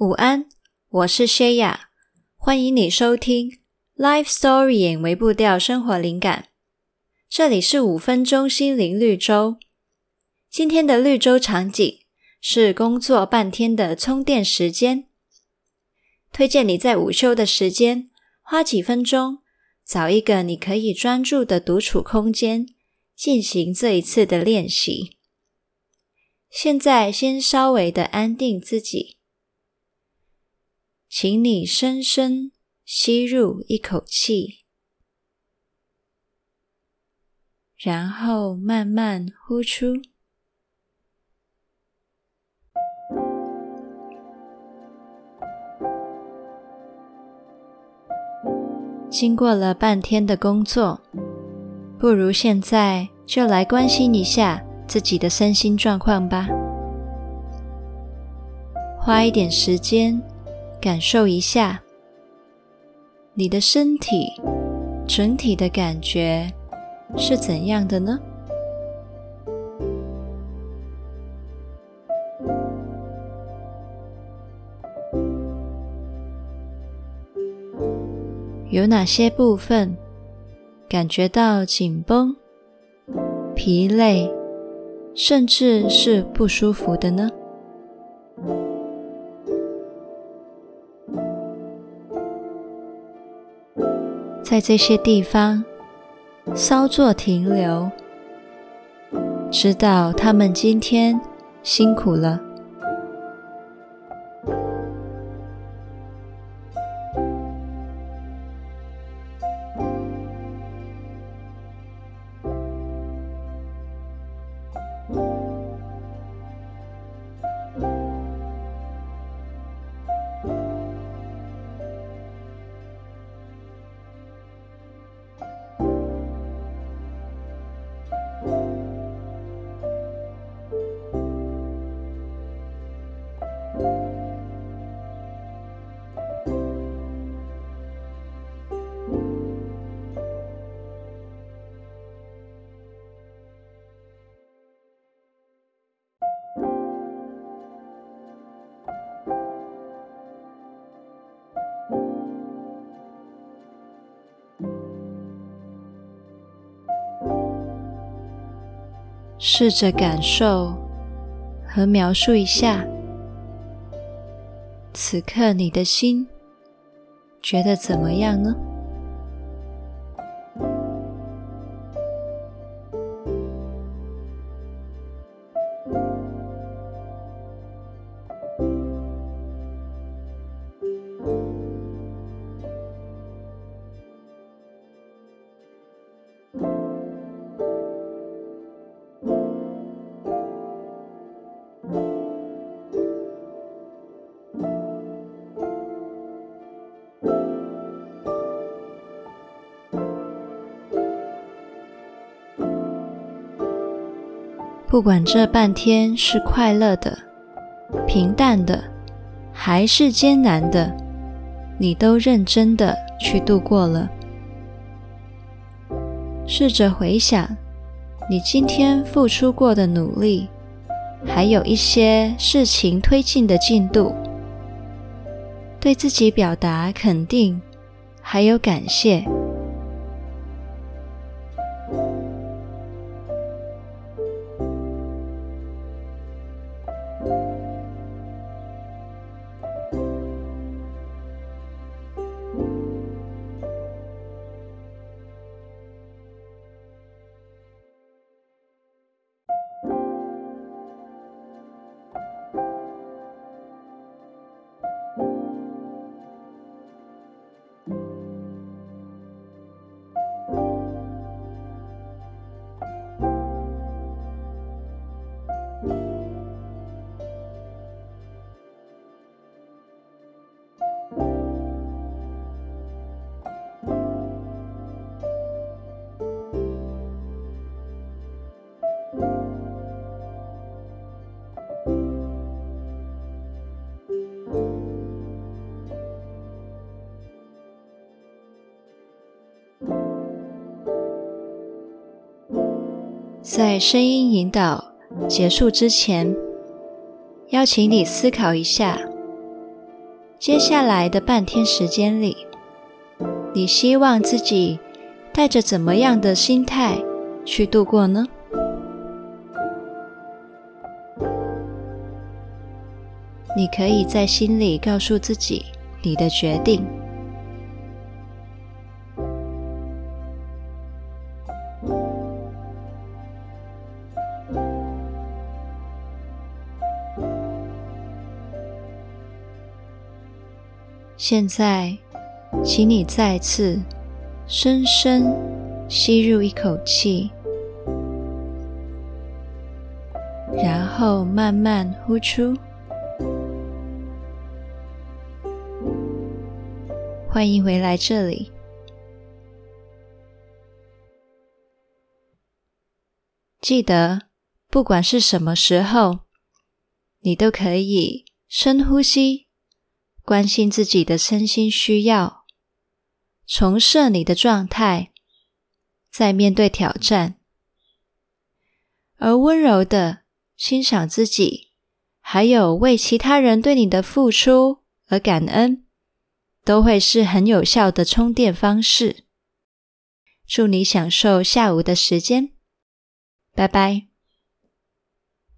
午安，我是谢雅，欢迎你收听 Life Story 眼微步调生活灵感。这里是五分钟心灵绿洲。今天的绿洲场景是工作半天的充电时间，推荐你在午休的时间花几分钟，找一个你可以专注的独处空间，进行这一次的练习。现在先稍微的安定自己。请你深深吸入一口气，然后慢慢呼出。经过了半天的工作，不如现在就来关心一下自己的身心状况吧。花一点时间。感受一下你的身体整体的感觉是怎样的呢？有哪些部分感觉到紧绷、疲累，甚至是不舒服的呢？在这些地方稍作停留，知道他们今天辛苦了。试着感受和描述一下，此刻你的心觉得怎么样呢？不管这半天是快乐的、平淡的，还是艰难的，你都认真的去度过了。试着回想你今天付出过的努力，还有一些事情推进的进度，对自己表达肯定，还有感谢。在声音引导结束之前，邀请你思考一下，接下来的半天时间里，你希望自己带着怎么样的心态去度过呢？你可以在心里告诉自己你的决定。现在，请你再次深深吸入一口气，然后慢慢呼出。欢迎回来这里。记得，不管是什么时候，你都可以深呼吸。关心自己的身心需要，重设你的状态，再面对挑战，而温柔的欣赏自己，还有为其他人对你的付出而感恩，都会是很有效的充电方式。祝你享受下午的时间，拜拜。